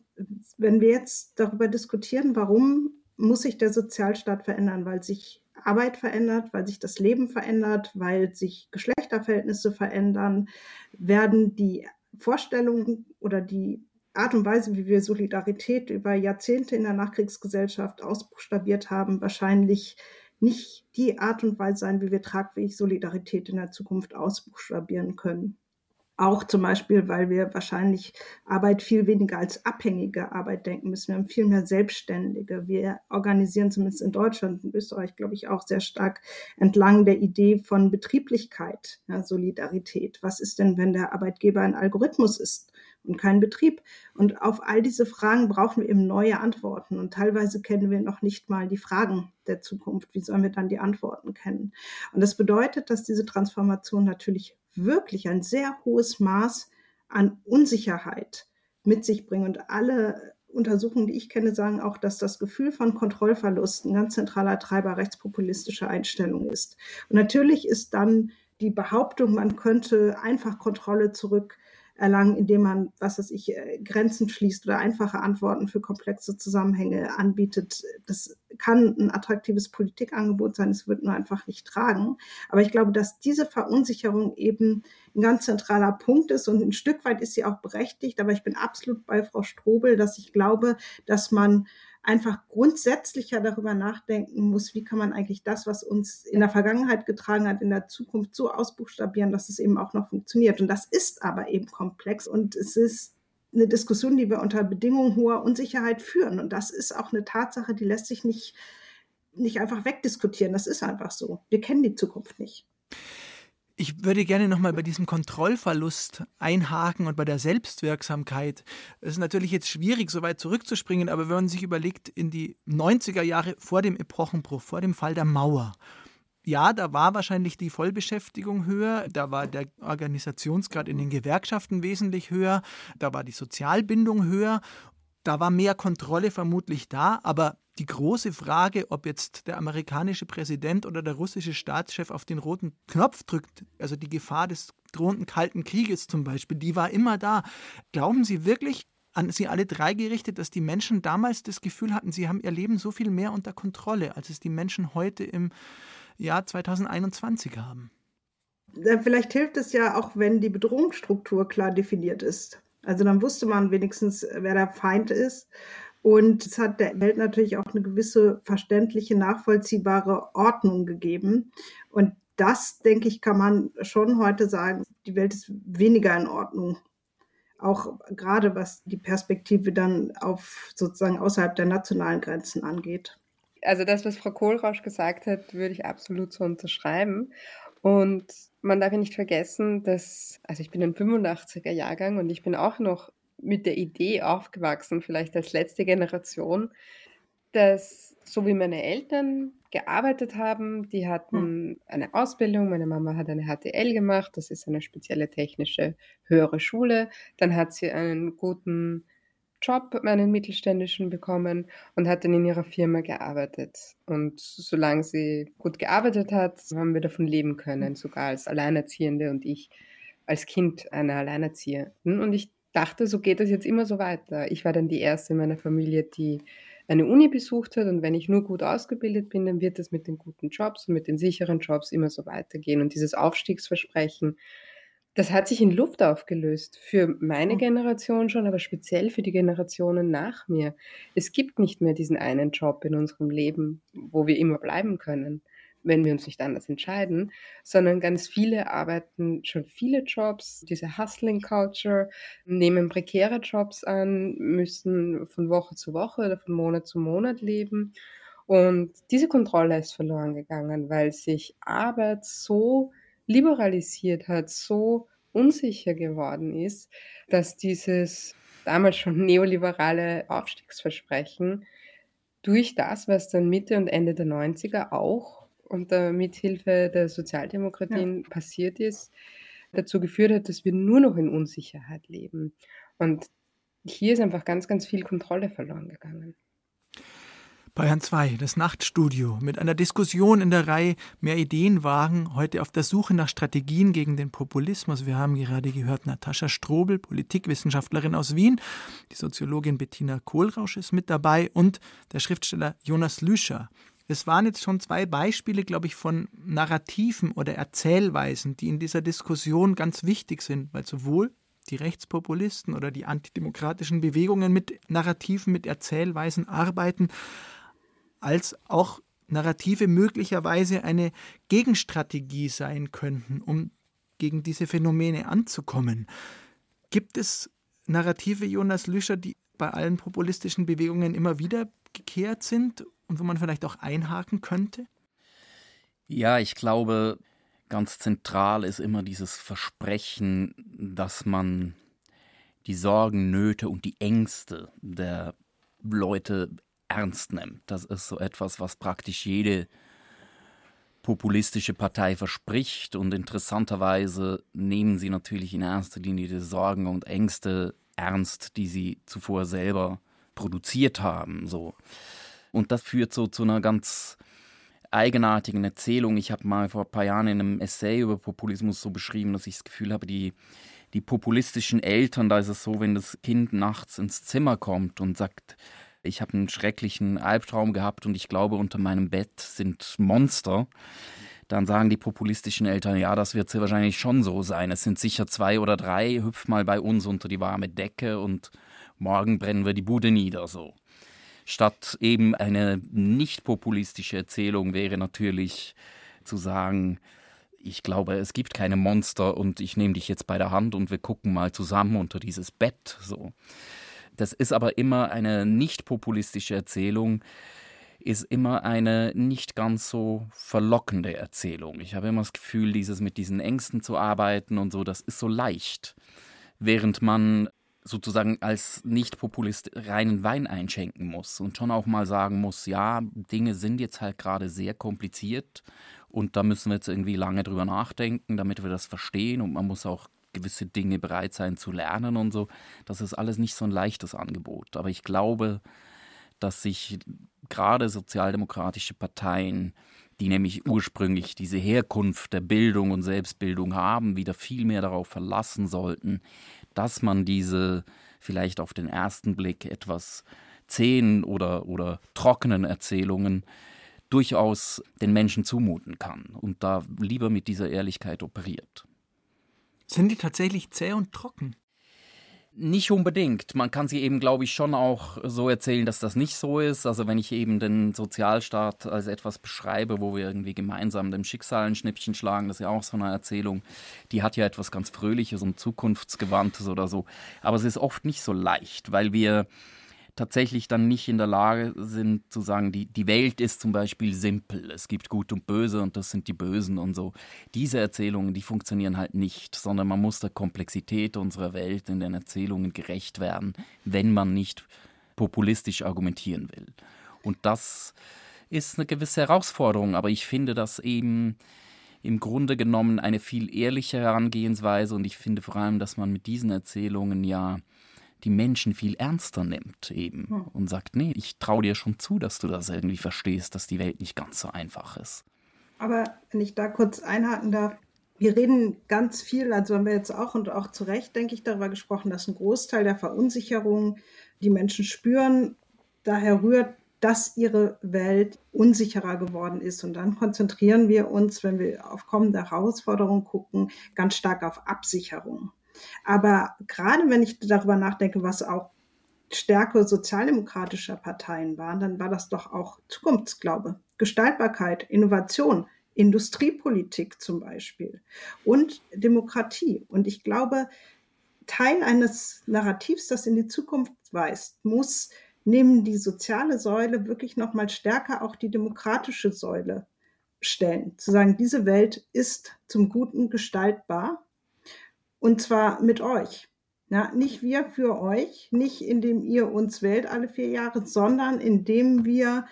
wenn wir jetzt darüber diskutieren, warum muss sich der Sozialstaat verändern, weil sich Arbeit verändert, weil sich das Leben verändert, weil sich Geschlechterverhältnisse verändern, werden die Vorstellungen oder die Art und Weise, wie wir Solidarität über Jahrzehnte in der Nachkriegsgesellschaft ausbuchstabiert haben, wahrscheinlich nicht die Art und Weise sein, wie wir tragfähig Solidarität in der Zukunft ausbuchstabieren können. Auch zum Beispiel, weil wir wahrscheinlich Arbeit viel weniger als abhängige Arbeit denken müssen. Wir haben viel mehr Selbstständige. Wir organisieren zumindest in Deutschland, in Österreich, glaube ich, auch sehr stark entlang der Idee von Betrieblichkeit, ja, Solidarität. Was ist denn, wenn der Arbeitgeber ein Algorithmus ist? und kein Betrieb. Und auf all diese Fragen brauchen wir eben neue Antworten. Und teilweise kennen wir noch nicht mal die Fragen der Zukunft. Wie sollen wir dann die Antworten kennen? Und das bedeutet, dass diese Transformation natürlich wirklich ein sehr hohes Maß an Unsicherheit mit sich bringen. Und alle Untersuchungen, die ich kenne, sagen auch, dass das Gefühl von Kontrollverlust ein ganz zentraler Treiber rechtspopulistischer Einstellungen ist. Und natürlich ist dann die Behauptung, man könnte einfach Kontrolle zurück erlangen, indem man, was weiß ich, äh, Grenzen schließt oder einfache Antworten für komplexe Zusammenhänge anbietet. Das kann ein attraktives Politikangebot sein, es wird nur einfach nicht tragen. Aber ich glaube, dass diese Verunsicherung eben ein ganz zentraler Punkt ist und ein Stück weit ist sie auch berechtigt. Aber ich bin absolut bei Frau Strobel, dass ich glaube, dass man einfach grundsätzlicher darüber nachdenken muss, wie kann man eigentlich das, was uns in der Vergangenheit getragen hat, in der Zukunft so ausbuchstabieren, dass es eben auch noch funktioniert. Und das ist aber eben komplex und es ist eine Diskussion, die wir unter Bedingungen hoher Unsicherheit führen. Und das ist auch eine Tatsache, die lässt sich nicht, nicht einfach wegdiskutieren. Das ist einfach so. Wir kennen die Zukunft nicht. Ich würde gerne nochmal bei diesem Kontrollverlust einhaken und bei der Selbstwirksamkeit. Es ist natürlich jetzt schwierig, so weit zurückzuspringen, aber wenn man sich überlegt, in die 90er Jahre vor dem Epochenbruch, vor dem Fall der Mauer, ja, da war wahrscheinlich die Vollbeschäftigung höher, da war der Organisationsgrad in den Gewerkschaften wesentlich höher, da war die Sozialbindung höher, da war mehr Kontrolle vermutlich da, aber die große Frage, ob jetzt der amerikanische Präsident oder der russische Staatschef auf den roten Knopf drückt, also die Gefahr des drohenden Kalten Krieges zum Beispiel, die war immer da. Glauben Sie wirklich, an Sie alle drei gerichtet, dass die Menschen damals das Gefühl hatten, sie haben ihr Leben so viel mehr unter Kontrolle, als es die Menschen heute im Jahr 2021 haben? Vielleicht hilft es ja auch, wenn die Bedrohungsstruktur klar definiert ist. Also dann wusste man wenigstens, wer der Feind ist und es hat der Welt natürlich auch eine gewisse verständliche, nachvollziehbare Ordnung gegeben. Und das, denke ich, kann man schon heute sagen, die Welt ist weniger in Ordnung. Auch gerade was die Perspektive dann auf sozusagen außerhalb der nationalen Grenzen angeht. Also das, was Frau Kohlrausch gesagt hat, würde ich absolut so unterschreiben. Und man darf ja nicht vergessen, dass, also ich bin ein 85er Jahrgang und ich bin auch noch mit der Idee aufgewachsen, vielleicht als letzte Generation, dass so wie meine Eltern gearbeitet haben, die hatten hm. eine Ausbildung, meine Mama hat eine HTL gemacht, das ist eine spezielle technische höhere Schule, dann hat sie einen guten Job, einen mittelständischen bekommen und hat dann in ihrer Firma gearbeitet. Und solange sie gut gearbeitet hat, haben wir davon leben können, sogar als Alleinerziehende und ich als Kind einer Alleinerzieherin. Und ich dachte, so geht das jetzt immer so weiter. Ich war dann die erste in meiner Familie, die eine Uni besucht hat und wenn ich nur gut ausgebildet bin, dann wird es mit den guten Jobs und mit den sicheren Jobs immer so weitergehen. Und dieses Aufstiegsversprechen, das hat sich in Luft aufgelöst. Für meine hm. Generation schon, aber speziell für die Generationen nach mir. Es gibt nicht mehr diesen einen Job in unserem Leben, wo wir immer bleiben können wenn wir uns nicht anders entscheiden, sondern ganz viele arbeiten schon viele Jobs, diese Hustling Culture, nehmen prekäre Jobs an, müssen von Woche zu Woche oder von Monat zu Monat leben. Und diese Kontrolle ist verloren gegangen, weil sich Arbeit so liberalisiert hat, so unsicher geworden ist, dass dieses damals schon [laughs] neoliberale Aufstiegsversprechen durch das, was dann Mitte und Ende der 90er auch unter Mithilfe der Sozialdemokratien ja. passiert ist, dazu geführt hat, dass wir nur noch in Unsicherheit leben. Und hier ist einfach ganz, ganz viel Kontrolle verloren gegangen. Bayern 2, das Nachtstudio, mit einer Diskussion in der Reihe Mehr Ideen wagen, heute auf der Suche nach Strategien gegen den Populismus. Wir haben gerade gehört, Natascha Strobel, Politikwissenschaftlerin aus Wien, die Soziologin Bettina Kohlrausch ist mit dabei und der Schriftsteller Jonas Lüscher. Es waren jetzt schon zwei Beispiele, glaube ich, von Narrativen oder Erzählweisen, die in dieser Diskussion ganz wichtig sind, weil sowohl die Rechtspopulisten oder die antidemokratischen Bewegungen mit Narrativen, mit Erzählweisen arbeiten, als auch Narrative möglicherweise eine Gegenstrategie sein könnten, um gegen diese Phänomene anzukommen. Gibt es Narrative, Jonas Lüscher, die bei allen populistischen Bewegungen immer wieder gekehrt sind und wo man vielleicht auch einhaken könnte? Ja, ich glaube, ganz zentral ist immer dieses Versprechen, dass man die Sorgen, Nöte und die Ängste der Leute ernst nimmt. Das ist so etwas, was praktisch jede populistische Partei verspricht. Und interessanterweise nehmen sie natürlich in erster Linie die Sorgen und Ängste ernst, die sie zuvor selber produziert haben. So. Und das führt so zu einer ganz eigenartigen Erzählung. Ich habe mal vor ein paar Jahren in einem Essay über Populismus so beschrieben, dass ich das Gefühl habe, die, die populistischen Eltern, da ist es so, wenn das Kind nachts ins Zimmer kommt und sagt, ich habe einen schrecklichen Albtraum gehabt und ich glaube, unter meinem Bett sind Monster. Dann sagen die populistischen Eltern, ja, das wird sehr wahrscheinlich schon so sein. Es sind sicher zwei oder drei, hüpf mal bei uns unter die warme Decke und morgen brennen wir die Bude nieder, so. Statt eben eine nicht populistische Erzählung wäre natürlich zu sagen, ich glaube, es gibt keine Monster und ich nehme dich jetzt bei der Hand und wir gucken mal zusammen unter dieses Bett, so. Das ist aber immer eine nicht populistische Erzählung, ist immer eine nicht ganz so verlockende Erzählung. Ich habe immer das Gefühl, dieses mit diesen Ängsten zu arbeiten und so, das ist so leicht. Während man sozusagen als Nicht-Populist reinen Wein einschenken muss und schon auch mal sagen muss, ja, Dinge sind jetzt halt gerade sehr kompliziert und da müssen wir jetzt irgendwie lange drüber nachdenken, damit wir das verstehen und man muss auch gewisse Dinge bereit sein zu lernen und so. Das ist alles nicht so ein leichtes Angebot. Aber ich glaube, dass sich gerade sozialdemokratische Parteien, die nämlich ursprünglich diese Herkunft der Bildung und Selbstbildung haben, wieder viel mehr darauf verlassen sollten, dass man diese vielleicht auf den ersten Blick etwas zähen oder, oder trockenen Erzählungen durchaus den Menschen zumuten kann und da lieber mit dieser Ehrlichkeit operiert. Sind die tatsächlich zäh und trocken? Nicht unbedingt. Man kann sie eben, glaube ich, schon auch so erzählen, dass das nicht so ist. Also wenn ich eben den Sozialstaat als etwas beschreibe, wo wir irgendwie gemeinsam dem Schicksal ein Schnippchen schlagen, das ist ja auch so eine Erzählung, die hat ja etwas ganz Fröhliches und Zukunftsgewandtes oder so. Aber es ist oft nicht so leicht, weil wir tatsächlich dann nicht in der Lage sind zu sagen, die, die Welt ist zum Beispiel simpel, es gibt Gut und Böse und das sind die Bösen und so. Diese Erzählungen, die funktionieren halt nicht, sondern man muss der Komplexität unserer Welt in den Erzählungen gerecht werden, wenn man nicht populistisch argumentieren will. Und das ist eine gewisse Herausforderung, aber ich finde das eben im Grunde genommen eine viel ehrliche Herangehensweise und ich finde vor allem, dass man mit diesen Erzählungen ja die Menschen viel ernster nimmt eben hm. und sagt, nee, ich traue dir schon zu, dass du das irgendwie verstehst, dass die Welt nicht ganz so einfach ist. Aber wenn ich da kurz einhaken darf, wir reden ganz viel, also haben wir jetzt auch und auch zu Recht, denke ich, darüber gesprochen, dass ein Großteil der Verunsicherung, die Menschen spüren, daher rührt, dass ihre Welt unsicherer geworden ist. Und dann konzentrieren wir uns, wenn wir auf kommende Herausforderungen gucken, ganz stark auf Absicherung. Aber gerade wenn ich darüber nachdenke, was auch Stärke sozialdemokratischer Parteien waren, dann war das doch auch Zukunftsglaube, Gestaltbarkeit, Innovation, Industriepolitik zum Beispiel und Demokratie. Und ich glaube, Teil eines Narrativs, das in die Zukunft weist, muss neben die soziale Säule wirklich noch mal stärker auch die demokratische Säule stellen. Zu sagen, diese Welt ist zum Guten gestaltbar und zwar mit euch. Ja, nicht wir für euch, nicht indem ihr uns wählt alle vier Jahre, sondern indem wir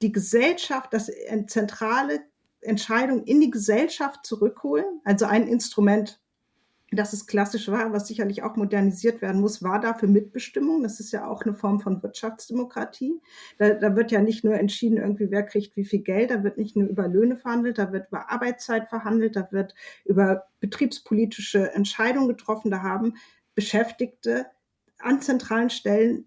die Gesellschaft, das zentrale Entscheidung in die Gesellschaft zurückholen, also ein Instrument dass es klassisch war, was sicherlich auch modernisiert werden muss, war da für Mitbestimmung. Das ist ja auch eine Form von Wirtschaftsdemokratie. Da, da, wird ja nicht nur entschieden, irgendwie, wer kriegt wie viel Geld, da wird nicht nur über Löhne verhandelt, da wird über Arbeitszeit verhandelt, da wird über betriebspolitische Entscheidungen getroffen. Da haben Beschäftigte an zentralen Stellen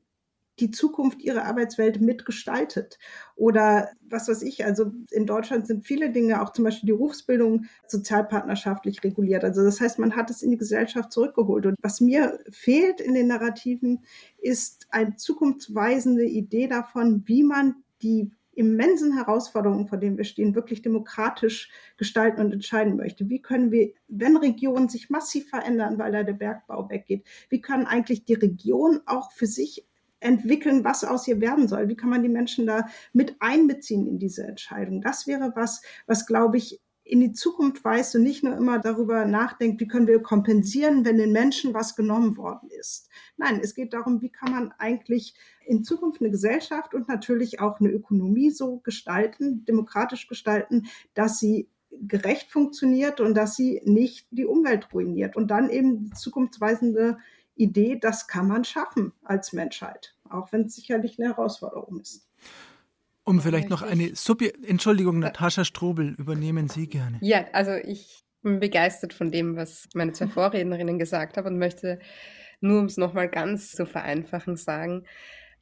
die Zukunft ihrer Arbeitswelt mitgestaltet. Oder was weiß ich, also in Deutschland sind viele Dinge, auch zum Beispiel die Berufsbildung, sozialpartnerschaftlich reguliert. Also das heißt, man hat es in die Gesellschaft zurückgeholt. Und was mir fehlt in den Narrativen, ist eine zukunftsweisende Idee davon, wie man die immensen Herausforderungen, vor denen wir stehen, wirklich demokratisch gestalten und entscheiden möchte. Wie können wir, wenn Regionen sich massiv verändern, weil da der Bergbau weggeht, wie können eigentlich die Regionen auch für sich entwickeln, was aus ihr werden soll. Wie kann man die Menschen da mit einbeziehen in diese Entscheidung? Das wäre was, was glaube ich in die Zukunft weist und nicht nur immer darüber nachdenkt, wie können wir kompensieren, wenn den Menschen was genommen worden ist. Nein, es geht darum, wie kann man eigentlich in Zukunft eine Gesellschaft und natürlich auch eine Ökonomie so gestalten, demokratisch gestalten, dass sie gerecht funktioniert und dass sie nicht die Umwelt ruiniert und dann eben zukunftsweisende Idee, das kann man schaffen als Menschheit, auch wenn es sicherlich eine Herausforderung ist. Um vielleicht noch eine Subi Entschuldigung, Natascha Strobel, übernehmen Sie gerne. Ja, also ich bin begeistert von dem, was meine zwei [laughs] Vorrednerinnen gesagt haben und möchte nur, um es nochmal ganz zu vereinfachen, sagen,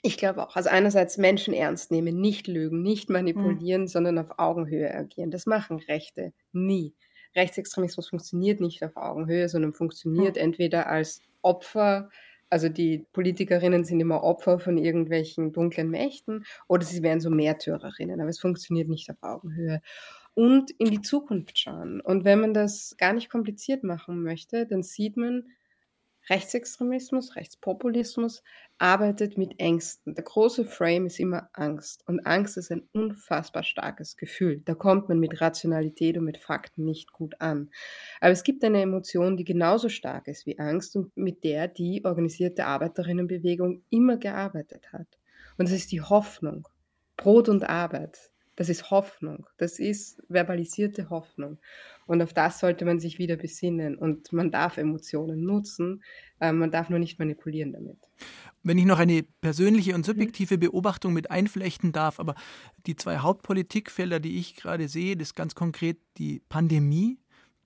ich glaube auch, also einerseits Menschen ernst nehmen, nicht lügen, nicht manipulieren, mhm. sondern auf Augenhöhe agieren. Das machen Rechte nie. Rechtsextremismus funktioniert nicht auf Augenhöhe, sondern funktioniert mhm. entweder als Opfer, also die Politikerinnen sind immer Opfer von irgendwelchen dunklen Mächten oder sie wären so Märtyrerinnen, aber es funktioniert nicht auf Augenhöhe. Und in die Zukunft schauen. Und wenn man das gar nicht kompliziert machen möchte, dann sieht man, Rechtsextremismus, Rechtspopulismus arbeitet mit Ängsten. Der große Frame ist immer Angst. Und Angst ist ein unfassbar starkes Gefühl. Da kommt man mit Rationalität und mit Fakten nicht gut an. Aber es gibt eine Emotion, die genauso stark ist wie Angst und mit der die organisierte Arbeiterinnenbewegung immer gearbeitet hat. Und das ist die Hoffnung. Brot und Arbeit. Das ist Hoffnung. Das ist verbalisierte Hoffnung. Und auf das sollte man sich wieder besinnen. Und man darf Emotionen nutzen, äh, man darf nur nicht manipulieren damit. Wenn ich noch eine persönliche und subjektive Beobachtung mit einflechten darf, aber die zwei Hauptpolitikfelder, die ich gerade sehe, das ist ganz konkret die Pandemie.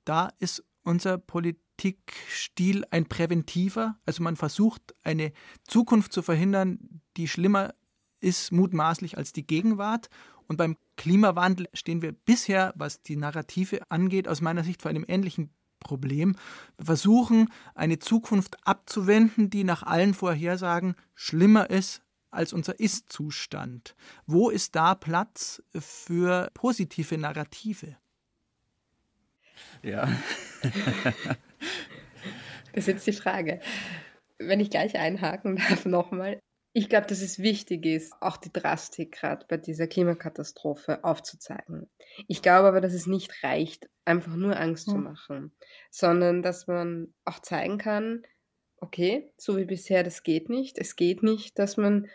Da ist unser Politikstil ein präventiver. Also man versucht, eine Zukunft zu verhindern, die schlimmer ist mutmaßlich als die Gegenwart. Und beim Klimawandel stehen wir bisher, was die Narrative angeht, aus meiner Sicht vor einem ähnlichen Problem. Wir versuchen, eine Zukunft abzuwenden, die nach allen Vorhersagen schlimmer ist als unser Ist-Zustand. Wo ist da Platz für positive Narrative? Ja. das ist jetzt die Frage. Wenn ich gleich einhaken darf nochmal. Ich glaube, dass es wichtig ist, auch die Drastik gerade bei dieser Klimakatastrophe aufzuzeigen. Ich glaube aber, dass es nicht reicht, einfach nur Angst hm. zu machen, sondern dass man auch zeigen kann, okay, so wie bisher, das geht nicht. Es geht nicht, dass man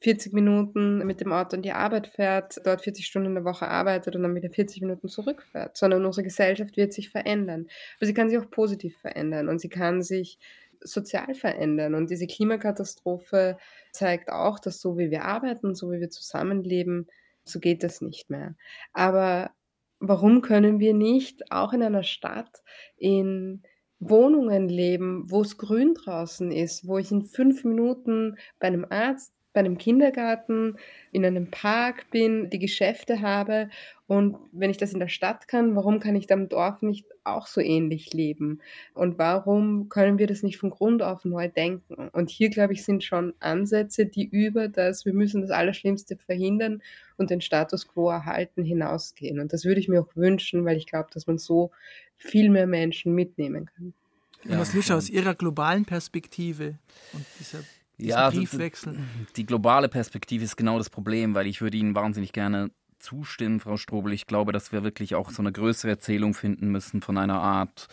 40 Minuten mit dem Auto in die Arbeit fährt, dort 40 Stunden in der Woche arbeitet und dann wieder 40 Minuten zurückfährt, sondern unsere Gesellschaft wird sich verändern. Aber sie kann sich auch positiv verändern und sie kann sich sozial verändern. Und diese Klimakatastrophe zeigt auch, dass so wie wir arbeiten, so wie wir zusammenleben, so geht das nicht mehr. Aber warum können wir nicht auch in einer Stadt in Wohnungen leben, wo es grün draußen ist, wo ich in fünf Minuten bei einem Arzt bei einem Kindergarten, in einem Park bin, die Geschäfte habe. Und wenn ich das in der Stadt kann, warum kann ich da im Dorf nicht auch so ähnlich leben? Und warum können wir das nicht von Grund auf neu denken? Und hier, glaube ich, sind schon Ansätze, die über das, wir müssen das Allerschlimmste verhindern und den Status quo erhalten, hinausgehen. Und das würde ich mir auch wünschen, weil ich glaube, dass man so viel mehr Menschen mitnehmen kann. Ja, was Lischa aus Ihrer globalen Perspektive und dieser ja, Briefwechsel. Also die globale Perspektive ist genau das Problem, weil ich würde Ihnen wahnsinnig gerne zustimmen, Frau Strobel. Ich glaube, dass wir wirklich auch so eine größere Erzählung finden müssen von einer Art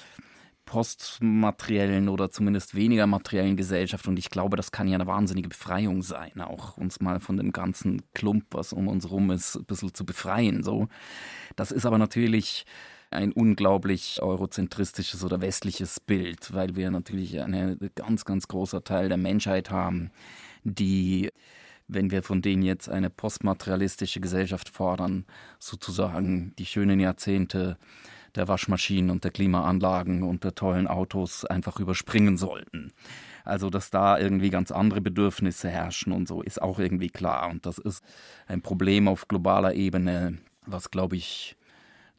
postmateriellen oder zumindest weniger materiellen Gesellschaft. Und ich glaube, das kann ja eine wahnsinnige Befreiung sein, auch uns mal von dem ganzen Klump, was um uns rum ist, ein bisschen zu befreien. So. Das ist aber natürlich ein unglaublich eurozentristisches oder westliches Bild, weil wir natürlich ein ganz, ganz großer Teil der Menschheit haben, die wenn wir von denen jetzt eine postmaterialistische Gesellschaft fordern, sozusagen die schönen Jahrzehnte der Waschmaschinen und der Klimaanlagen und der tollen Autos einfach überspringen sollten. Also, dass da irgendwie ganz andere Bedürfnisse herrschen und so, ist auch irgendwie klar. Und das ist ein Problem auf globaler Ebene, was, glaube ich,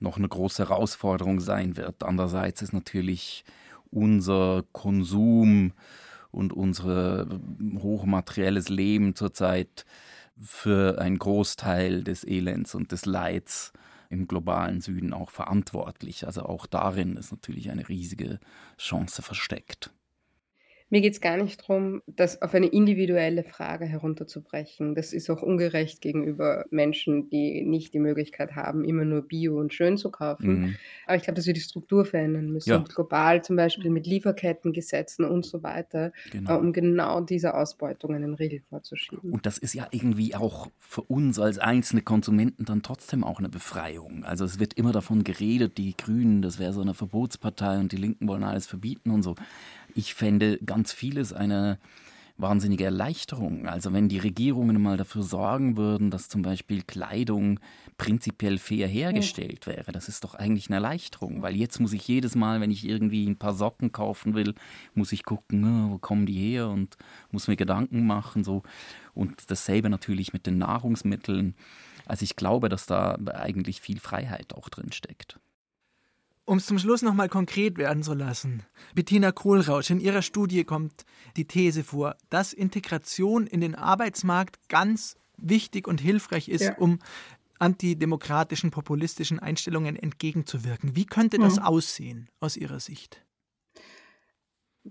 noch eine große Herausforderung sein wird. Andererseits ist natürlich unser Konsum und unser hochmaterielles Leben zurzeit für einen Großteil des Elends und des Leids im globalen Süden auch verantwortlich. Also auch darin ist natürlich eine riesige Chance versteckt. Mir geht es gar nicht darum, das auf eine individuelle Frage herunterzubrechen. Das ist auch ungerecht gegenüber Menschen, die nicht die Möglichkeit haben, immer nur Bio und schön zu kaufen. Mhm. Aber ich glaube, dass wir die Struktur verändern müssen. Ja. global zum Beispiel mit Lieferkettengesetzen und so weiter, genau. Äh, um genau diese Ausbeutung einen Riegel vorzuschieben. Und das ist ja irgendwie auch für uns als einzelne Konsumenten dann trotzdem auch eine Befreiung. Also es wird immer davon geredet, die Grünen, das wäre so eine Verbotspartei und die Linken wollen alles verbieten und so. Ich fände ganz vieles eine wahnsinnige Erleichterung. Also wenn die Regierungen mal dafür sorgen würden, dass zum Beispiel Kleidung prinzipiell fair hergestellt wäre, das ist doch eigentlich eine Erleichterung, weil jetzt muss ich jedes Mal, wenn ich irgendwie ein paar Socken kaufen will, muss ich gucken, ah, wo kommen die her und muss mir Gedanken machen so und dasselbe natürlich mit den Nahrungsmitteln. Also ich glaube, dass da eigentlich viel Freiheit auch drin steckt. Um es zum Schluss nochmal konkret werden zu lassen. Bettina Kohlrausch, in ihrer Studie kommt die These vor, dass Integration in den Arbeitsmarkt ganz wichtig und hilfreich ist, ja. um antidemokratischen, populistischen Einstellungen entgegenzuwirken. Wie könnte das mhm. aussehen aus Ihrer Sicht?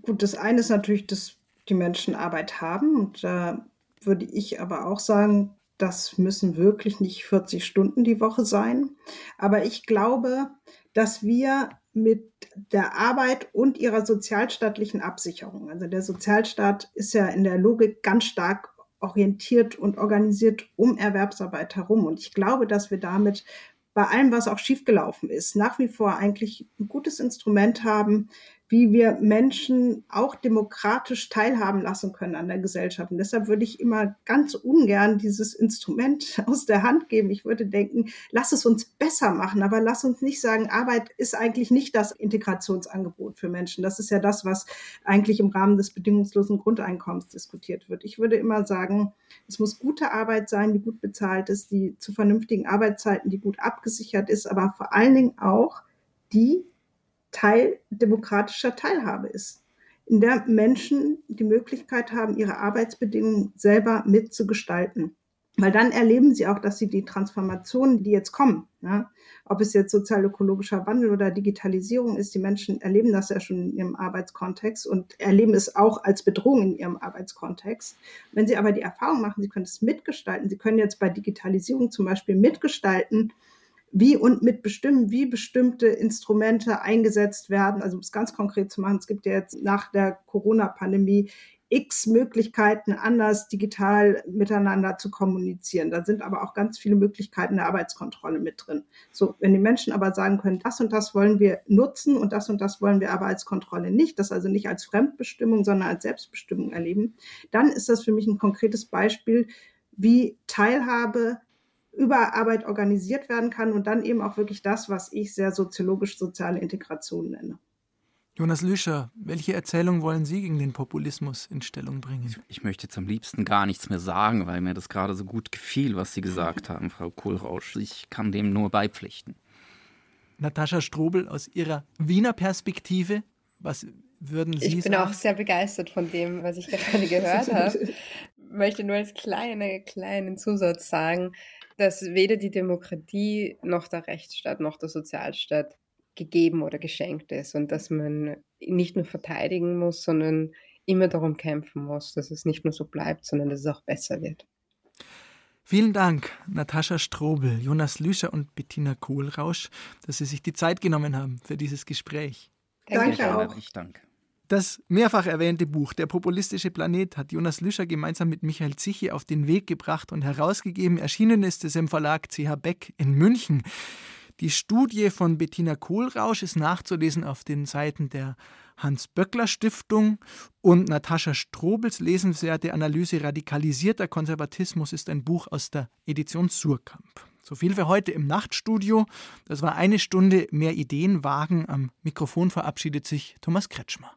Gut, das eine ist natürlich, dass die Menschen Arbeit haben. Und da würde ich aber auch sagen, das müssen wirklich nicht 40 Stunden die Woche sein. Aber ich glaube, dass wir mit der Arbeit und ihrer sozialstaatlichen Absicherung, also der Sozialstaat ist ja in der Logik ganz stark orientiert und organisiert um Erwerbsarbeit herum. Und ich glaube, dass wir damit bei allem, was auch schiefgelaufen ist, nach wie vor eigentlich ein gutes Instrument haben, wie wir Menschen auch demokratisch teilhaben lassen können an der Gesellschaft. Und deshalb würde ich immer ganz ungern dieses Instrument [laughs] aus der Hand geben. Ich würde denken, lass es uns besser machen, aber lass uns nicht sagen, Arbeit ist eigentlich nicht das Integrationsangebot für Menschen. Das ist ja das, was eigentlich im Rahmen des bedingungslosen Grundeinkommens diskutiert wird. Ich würde immer sagen, es muss gute Arbeit sein, die gut bezahlt ist, die zu vernünftigen Arbeitszeiten, die gut abgesichert ist, aber vor allen Dingen auch die Teil demokratischer Teilhabe ist, in der Menschen die Möglichkeit haben, ihre Arbeitsbedingungen selber mitzugestalten. Weil dann erleben sie auch, dass sie die Transformationen, die jetzt kommen, ja, ob es jetzt sozial-ökologischer Wandel oder Digitalisierung ist, die Menschen erleben das ja schon in ihrem Arbeitskontext und erleben es auch als Bedrohung in ihrem Arbeitskontext. Wenn sie aber die Erfahrung machen, sie können es mitgestalten, sie können jetzt bei Digitalisierung zum Beispiel mitgestalten, wie und mitbestimmen, wie bestimmte Instrumente eingesetzt werden. Also um es ganz konkret zu machen, es gibt ja jetzt nach der Corona-Pandemie x Möglichkeiten, anders digital miteinander zu kommunizieren. Da sind aber auch ganz viele Möglichkeiten der Arbeitskontrolle mit drin. So, wenn die Menschen aber sagen können, das und das wollen wir nutzen und das und das wollen wir aber als Kontrolle nicht, das also nicht als Fremdbestimmung, sondern als Selbstbestimmung erleben, dann ist das für mich ein konkretes Beispiel, wie Teilhabe über Arbeit organisiert werden kann und dann eben auch wirklich das, was ich sehr soziologisch soziale Integration nenne. Jonas Lüscher, welche Erzählung wollen Sie gegen den Populismus in Stellung bringen? Ich möchte jetzt am liebsten gar nichts mehr sagen, weil mir das gerade so gut gefiel, was Sie gesagt haben, Frau Kohlrausch. Ich kann dem nur beipflichten. Natascha Strobel, aus Ihrer Wiener Perspektive, was würden Sie sagen? Ich bin sagen? auch sehr begeistert von dem, was ich gerade gehört [laughs] habe. Ich möchte nur als kleine, kleinen Zusatz sagen, dass weder die Demokratie noch der Rechtsstaat noch der Sozialstaat gegeben oder geschenkt ist und dass man nicht nur verteidigen muss, sondern immer darum kämpfen muss, dass es nicht nur so bleibt, sondern dass es auch besser wird. Vielen Dank, Natascha Strobel, Jonas Lüscher und Bettina Kohlrausch, dass Sie sich die Zeit genommen haben für dieses Gespräch. Danke, Danke auch. Ich danke. Das mehrfach erwähnte Buch Der populistische Planet hat Jonas Lüscher gemeinsam mit Michael Zichi auf den Weg gebracht und herausgegeben. Erschienen ist es im Verlag CH Beck in München. Die Studie von Bettina Kohlrausch ist nachzulesen auf den Seiten der Hans-Böckler-Stiftung und Natascha Strobels lesenswerte Analyse Radikalisierter Konservatismus ist ein Buch aus der Edition Surkamp. So viel für heute im Nachtstudio. Das war eine Stunde mehr Ideen wagen. Am Mikrofon verabschiedet sich Thomas Kretschmer.